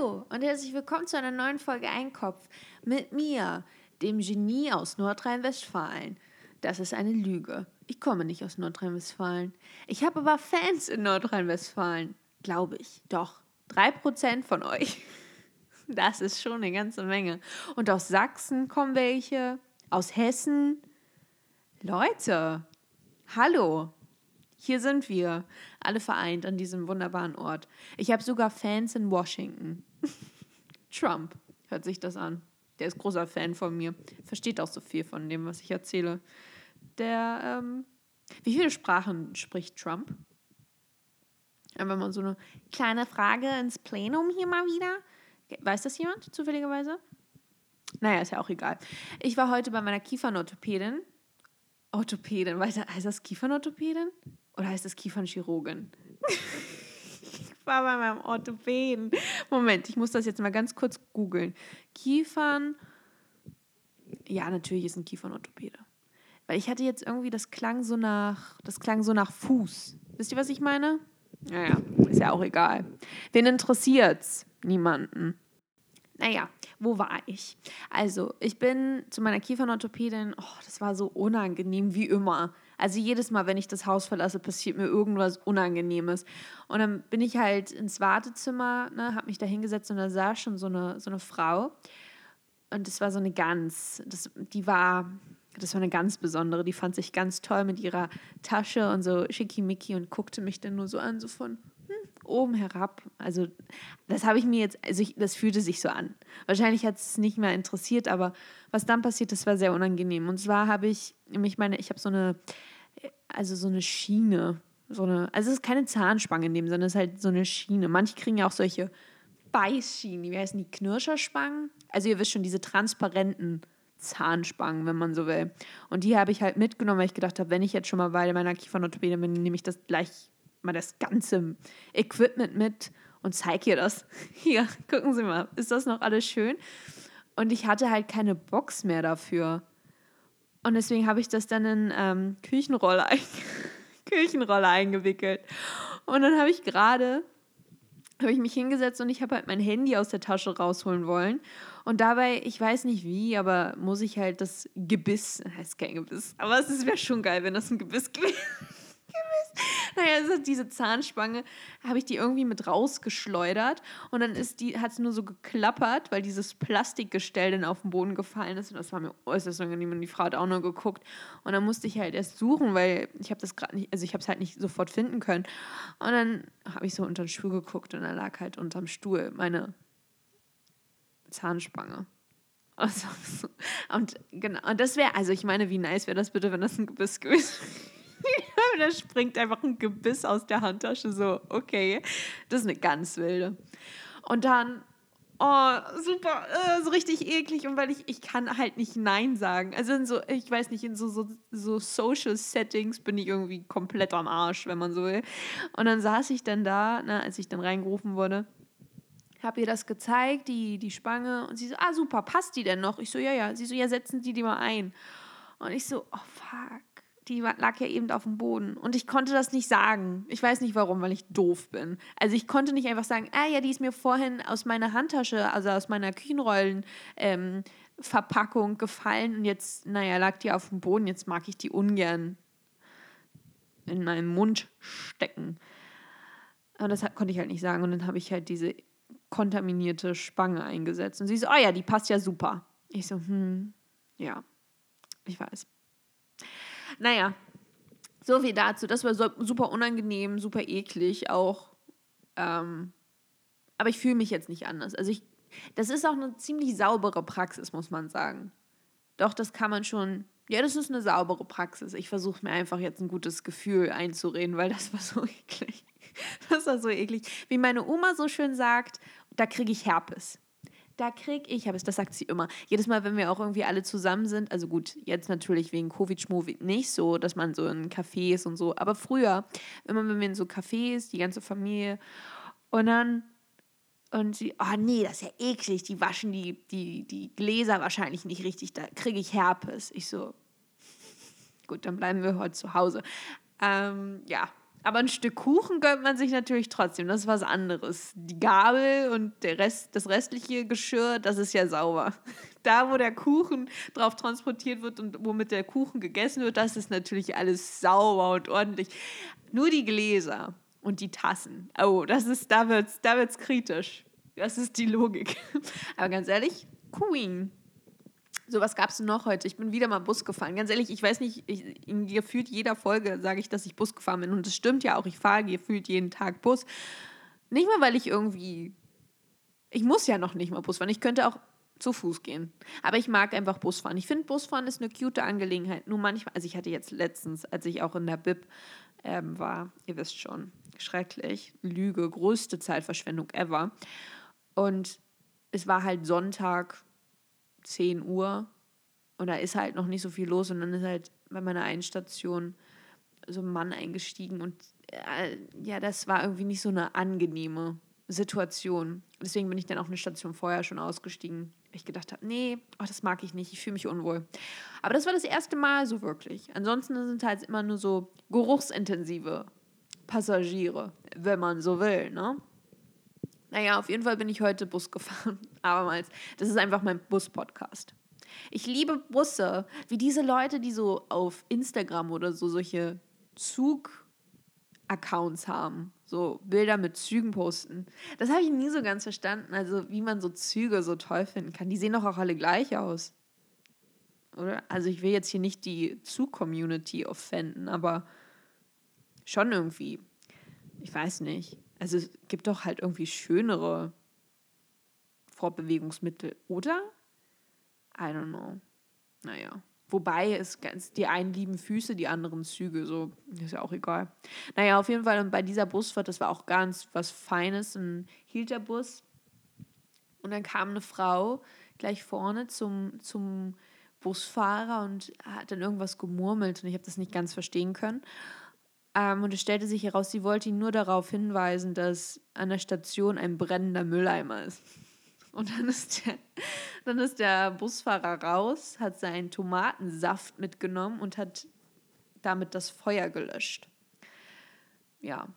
Hallo und herzlich willkommen zu einer neuen Folge Einkopf mit mir, dem Genie aus Nordrhein-Westfalen. Das ist eine Lüge. Ich komme nicht aus Nordrhein-Westfalen. Ich habe aber Fans in Nordrhein-Westfalen. Glaube ich. Doch. Drei Prozent von euch. Das ist schon eine ganze Menge. Und aus Sachsen kommen welche. Aus Hessen. Leute, hallo. Hier sind wir, alle vereint an diesem wunderbaren Ort. Ich habe sogar Fans in Washington. Trump hört sich das an. Der ist großer Fan von mir. Versteht auch so viel von dem, was ich erzähle. Der, ähm, wie viele Sprachen spricht Trump? Einfach mal so eine kleine Frage ins Plenum hier mal wieder. Weiß das jemand zufälligerweise? Naja, ist ja auch egal. Ich war heute bei meiner Kiefernorthopädin. Orthopädin, weißt du, heißt das Kiefernorthopädin? Oder heißt es Kiefernchirurgin? war bei meinem Orthopäden. Moment, ich muss das jetzt mal ganz kurz googeln. Kiefern. Ja, natürlich ist ein Kiefernorthopäde. Weil ich hatte jetzt irgendwie, das klang so nach, das klang so nach Fuß. Wisst ihr, was ich meine? Naja, ist ja auch egal. Wen interessiert's? Niemanden. Naja, wo war ich? Also, ich bin zu meiner Kiefernorthopädin. Oh, das war so unangenehm wie immer. Also jedes Mal, wenn ich das Haus verlasse, passiert mir irgendwas Unangenehmes. Und dann bin ich halt ins Wartezimmer, ne, habe mich da hingesetzt und da saß schon so eine, so eine Frau. Und das war so eine Gans. Das, die war, das war eine ganz besondere. Die fand sich ganz toll mit ihrer Tasche und so schickimicki und guckte mich dann nur so an, so von oben herab. Also das habe ich mir jetzt, also ich, das fühlte sich so an. Wahrscheinlich hat es nicht mehr interessiert, aber was dann passiert, das war sehr unangenehm. Und zwar habe ich, ich meine, ich habe so eine also so eine Schiene. So eine, also es ist keine Zahnspange in dem Sinne, es ist halt so eine Schiene. Manche kriegen ja auch solche Beißschienen, wie heißen die, Knirscherspangen? Also ihr wisst schon, diese transparenten Zahnspangen, wenn man so will. Und die habe ich halt mitgenommen, weil ich gedacht habe, wenn ich jetzt schon mal bei meiner Kiefernorthopäde bin, nehme ich das gleich mal das ganze Equipment mit und zeige ihr das. Hier, gucken Sie mal, ist das noch alles schön? Und ich hatte halt keine Box mehr dafür. Und deswegen habe ich das dann in ähm, Küchenrolle, Küchenrolle eingewickelt. Und dann habe ich gerade, habe ich mich hingesetzt und ich habe halt mein Handy aus der Tasche rausholen wollen. Und dabei, ich weiß nicht wie, aber muss ich halt das Gebiss, heißt kein Gebiss, aber es wäre schon geil, wenn das ein Gebiss gewesen naja, also diese Zahnspange habe ich die irgendwie mit rausgeschleudert und dann hat es nur so geklappert, weil dieses Plastikgestell dann auf den Boden gefallen ist und das war mir äußerst unangenehm und die Frau hat auch nur geguckt und dann musste ich halt erst suchen, weil ich habe das gerade nicht, also ich habe es halt nicht sofort finden können und dann habe ich so unter den Stuhl geguckt und da lag halt unterm Stuhl meine Zahnspange. Also, und genau, und das wäre, also ich meine, wie nice wäre das bitte, wenn das ein Gebiss gewesen wäre. Da springt einfach ein Gebiss aus der Handtasche. So, okay, das ist eine ganz wilde. Und dann, oh, super, äh, so richtig eklig. Und weil ich, ich kann halt nicht Nein sagen. Also in so, ich weiß nicht, in so, so, so Social Settings bin ich irgendwie komplett am Arsch, wenn man so will. Und dann saß ich dann da, ne, als ich dann reingerufen wurde habe ihr das gezeigt, die, die Spange, und sie so, ah, super, passt die denn noch? Ich so, ja, ja. Sie so, ja, setzen Sie die mal ein. Und ich so, oh, fuck die lag ja eben auf dem Boden. Und ich konnte das nicht sagen. Ich weiß nicht warum, weil ich doof bin. Also ich konnte nicht einfach sagen, ah ja, die ist mir vorhin aus meiner Handtasche, also aus meiner Küchenrollen-Verpackung ähm, gefallen und jetzt, naja, lag die auf dem Boden. Jetzt mag ich die ungern in meinen Mund stecken. Aber das konnte ich halt nicht sagen. Und dann habe ich halt diese kontaminierte Spange eingesetzt. Und sie so, oh ja, die passt ja super. Ich so, hm, ja, ich weiß. Naja, so viel dazu. Das war super unangenehm, super eklig auch. Ähm, aber ich fühle mich jetzt nicht anders. Also ich, das ist auch eine ziemlich saubere Praxis, muss man sagen. Doch, das kann man schon. Ja, das ist eine saubere Praxis. Ich versuche mir einfach jetzt ein gutes Gefühl einzureden, weil das war so eklig. Das war so eklig. Wie meine Oma so schön sagt, da kriege ich Herpes da krieg ich, aber das sagt sie immer, jedes Mal, wenn wir auch irgendwie alle zusammen sind, also gut, jetzt natürlich wegen Covid-Schmovid nicht so, dass man so in Cafés und so, aber früher, immer wenn wir in so Cafés, die ganze Familie, und dann, und sie, oh nee, das ist ja eklig, die waschen die, die, die Gläser wahrscheinlich nicht richtig, da kriege ich Herpes. Ich so, gut, dann bleiben wir heute zu Hause. Ähm, ja, Aber ein Stück Kuchen gönnt man sich natürlich trotzdem. Das ist was anderes. Die Gabel und der Rest, das restliche Geschirr, das ist ja sauber. Da, wo der Kuchen drauf transportiert wird und womit der Kuchen gegessen wird, das ist natürlich alles sauber und ordentlich. Nur die Gläser und die Tassen. Oh, das ist, da wird's, da wird's kritisch. Das ist die Logik. Aber ganz ehrlich, Queen. So, was gab es noch heute? Ich bin wieder mal Bus gefahren. Ganz ehrlich, ich weiß nicht, ich, in gefühlt jeder Folge sage ich, dass ich Bus gefahren bin. Und das stimmt ja auch. Ich fahre gefühlt jeden Tag Bus. Nicht mal, weil ich irgendwie. Ich muss ja noch nicht mal Bus fahren. Ich könnte auch zu Fuß gehen. Aber ich mag einfach Busfahren. Ich finde, Busfahren ist eine cute Angelegenheit. Nur manchmal, also ich hatte jetzt letztens, als ich auch in der Bib ähm, war, ihr wisst schon, schrecklich, Lüge, größte Zeitverschwendung ever. Und es war halt Sonntag, 10 Uhr und da ist halt noch nicht so viel los und dann ist halt bei meiner Einstation so ein Mann eingestiegen und äh, ja, das war irgendwie nicht so eine angenehme Situation. Deswegen bin ich dann auch eine Station vorher schon ausgestiegen, weil ich gedacht habe, nee, oh, das mag ich nicht, ich fühle mich unwohl. Aber das war das erste Mal so wirklich. Ansonsten sind halt immer nur so geruchsintensive Passagiere, wenn man so will, ne? Naja, auf jeden Fall bin ich heute Bus gefahren. Abermals. Das ist einfach mein Bus-Podcast. Ich liebe Busse, wie diese Leute, die so auf Instagram oder so solche Zug-Accounts haben. So Bilder mit Zügen posten. Das habe ich nie so ganz verstanden. Also, wie man so Züge so toll finden kann. Die sehen doch auch alle gleich aus. Oder? Also, ich will jetzt hier nicht die Zug-Community offenden, aber schon irgendwie. Ich weiß nicht. Also es gibt doch halt irgendwie schönere Fortbewegungsmittel, oder? I don't know. Naja. Wobei es ganz, die einen lieben Füße, die anderen Züge, so ist ja auch egal. Naja, auf jeden Fall und bei dieser Busfahrt, das war auch ganz was Feines, ein hielt Bus und dann kam eine Frau gleich vorne zum, zum Busfahrer und hat dann irgendwas gemurmelt und ich habe das nicht ganz verstehen können. Ähm, und es stellte sich heraus, sie wollte ihn nur darauf hinweisen, dass an der Station ein brennender Mülleimer ist. Und dann ist der, dann ist der Busfahrer raus, hat seinen Tomatensaft mitgenommen und hat damit das Feuer gelöscht. Ja,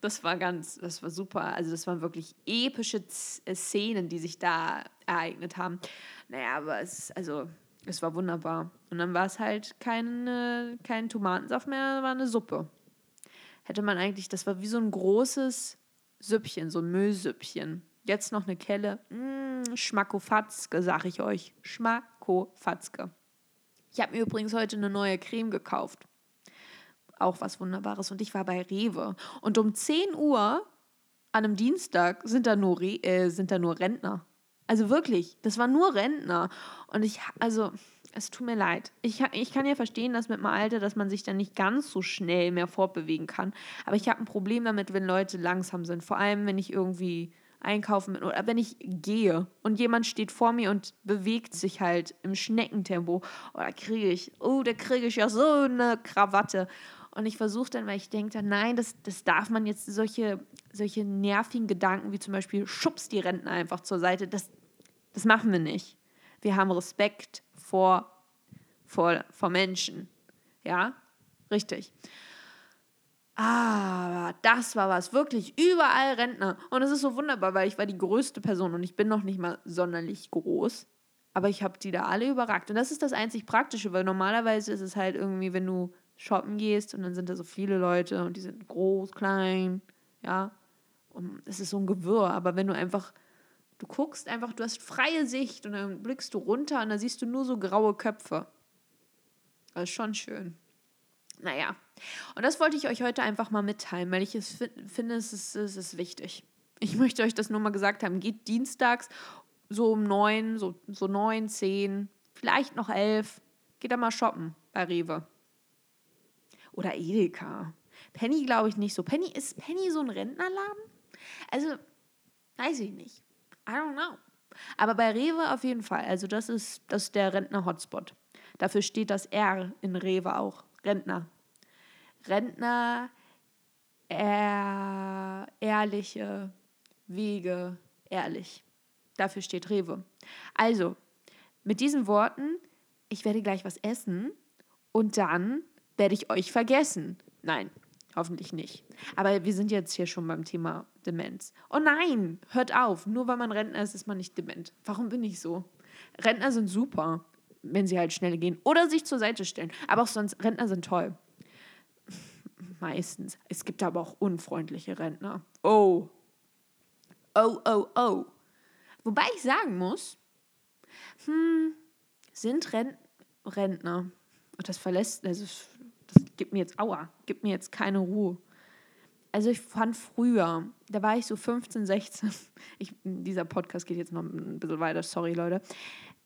das war ganz, das war super. Also das waren wirklich epische äh, Szenen, die sich da ereignet haben. Naja, aber es, also es war wunderbar. Und dann war es halt kein, kein Tomatensaft mehr, war eine Suppe. Hätte man eigentlich, das war wie so ein großes Süppchen, so ein Müllsüppchen. Jetzt noch eine Kelle. Mmh, Schmackofatzke, sag ich euch. Schmackofatzke. Ich habe mir übrigens heute eine neue Creme gekauft. Auch was Wunderbares. Und ich war bei Rewe. Und um 10 Uhr an einem Dienstag sind da nur, Re äh, sind da nur Rentner. Also wirklich, das waren nur Rentner. Und ich, also, es tut mir leid. Ich, ich kann ja verstehen, dass mit dem Alter, dass man sich dann nicht ganz so schnell mehr fortbewegen kann. Aber ich habe ein Problem damit, wenn Leute langsam sind. Vor allem, wenn ich irgendwie einkaufen bin oder wenn ich gehe und jemand steht vor mir und bewegt sich halt im Schneckentempo. Oder oh, kriege ich, oh, da kriege ich ja so eine Krawatte. Und ich versuche dann, weil ich denke dann, nein, das, das darf man jetzt, solche, solche nervigen Gedanken wie zum Beispiel, schubst die Rentner einfach zur Seite, das, das machen wir nicht. Wir haben Respekt vor, vor, vor Menschen. Ja, richtig. Aber das war was, wirklich überall Rentner. Und es ist so wunderbar, weil ich war die größte Person und ich bin noch nicht mal sonderlich groß. Aber ich habe die da alle überragt. Und das ist das einzig Praktische, weil normalerweise ist es halt irgendwie, wenn du shoppen gehst und dann sind da so viele Leute und die sind groß, klein, ja. Und es ist so ein Gewirr, aber wenn du einfach, du guckst einfach, du hast freie Sicht und dann blickst du runter und da siehst du nur so graue Köpfe. Das ist schon schön. Naja, und das wollte ich euch heute einfach mal mitteilen, weil ich es finde, es ist, es ist wichtig. Ich möchte euch das nur mal gesagt haben. Geht dienstags so um neun, so, so neun, zehn, vielleicht noch elf. Geht da mal shoppen bei Rewe. Oder Edeka. Penny glaube ich nicht so. Penny, ist Penny so ein Rentnerladen? Also, weiß ich nicht. I don't know. Aber bei Rewe auf jeden Fall. Also, das ist, das ist der Rentner-Hotspot. Dafür steht das R in Rewe auch. Rentner. Rentner, ehr, ehrliche Wege, ehrlich. Dafür steht Rewe. Also, mit diesen Worten, ich werde gleich was essen und dann werde ich euch vergessen. Nein, Hoffentlich nicht. Aber wir sind jetzt hier schon beim Thema Demenz. Oh nein, hört auf. Nur weil man Rentner ist, ist man nicht dement. Warum bin ich so? Rentner sind super, wenn sie halt schnell gehen oder sich zur Seite stellen. Aber auch sonst, Rentner sind toll. Meistens. Es gibt aber auch unfreundliche Rentner. Oh. Oh, oh, oh. Wobei ich sagen muss, hm, sind Rent Rentner, und das verlässt, also das gibt mir jetzt, aua, gibt mir jetzt keine Ruhe. Also ich fand früher, da war ich so 15, 16, ich, dieser Podcast geht jetzt noch ein bisschen weiter, sorry Leute,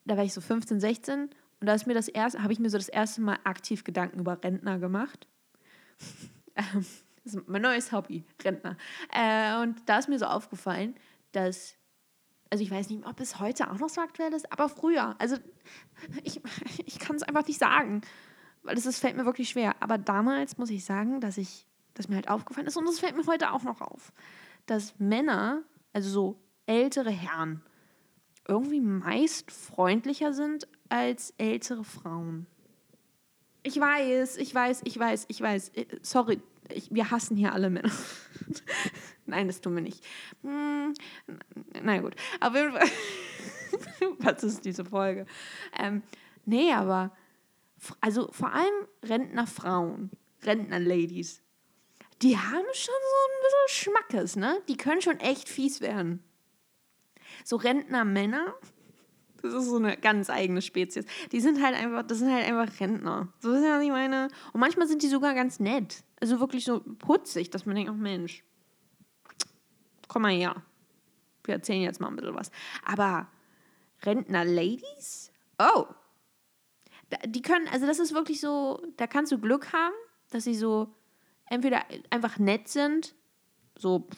da war ich so 15, 16 und da ist mir das erste, habe ich mir so das erste Mal aktiv Gedanken über Rentner gemacht. Ähm, das ist mein neues Hobby, Rentner. Äh, und da ist mir so aufgefallen, dass also ich weiß nicht, ob es heute auch noch so aktuell ist, aber früher. Also ich, ich kann es einfach nicht sagen, weil es fällt mir wirklich schwer. Aber damals muss ich sagen, dass ich, dass mir halt aufgefallen ist, und das fällt mir heute auch noch auf, dass Männer, also so ältere Herren, irgendwie meist freundlicher sind als ältere Frauen. Ich weiß, ich weiß, ich weiß, ich weiß. Äh, sorry, ich, wir hassen hier alle Männer. Nein, das tun wir nicht. Hm, na gut. Auf jeden Fall. Was ist diese Folge? Ähm, nee, aber also vor allem Rentnerfrauen, Rentnerladies, die haben schon so ein bisschen Schmackes, ne? Die können schon echt fies werden. So Rentnermänner, das ist so eine ganz eigene Spezies. Die sind halt einfach, das sind halt einfach Rentner. So ist ja, was ich meine. Und manchmal sind die sogar ganz nett. Also wirklich so putzig, dass man denkt, oh Mensch, komm mal her. Wir erzählen jetzt mal ein bisschen was. Aber Rentner-Ladies? Oh. Die können, also das ist wirklich so, da kannst du Glück haben, dass sie so entweder einfach nett sind, so,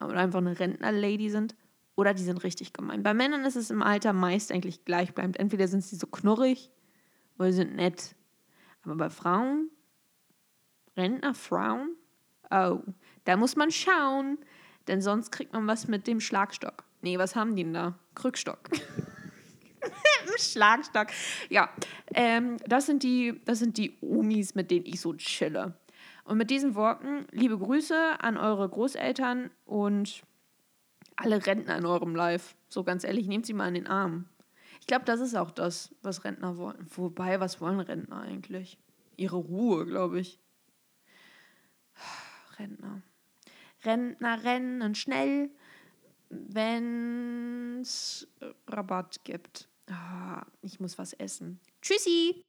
oder einfach eine Rentner-Lady sind, oder die sind richtig gemein. Bei Männern ist es im Alter meist eigentlich gleichbleibend. Entweder sind sie so knurrig oder sie sind nett. Aber bei Frauen, Rentnerfrauen, oh, da muss man schauen, denn sonst kriegt man was mit dem Schlagstock. Nee, was haben die denn da? Krückstock. Schlagstock. Ja, ähm, das, sind die, das sind die Omis, mit denen ich so chille. Und mit diesen Worten, liebe Grüße an eure Großeltern und alle Rentner in eurem Live. So ganz ehrlich, nehmt sie mal in den Arm. Ich glaube, das ist auch das, was Rentner wollen. Wobei, was wollen Rentner eigentlich? Ihre Ruhe, glaube ich. Rentner. Rentner rennen schnell, wenn es Rabatt gibt. Ah, ich muss was essen. Tschüssi!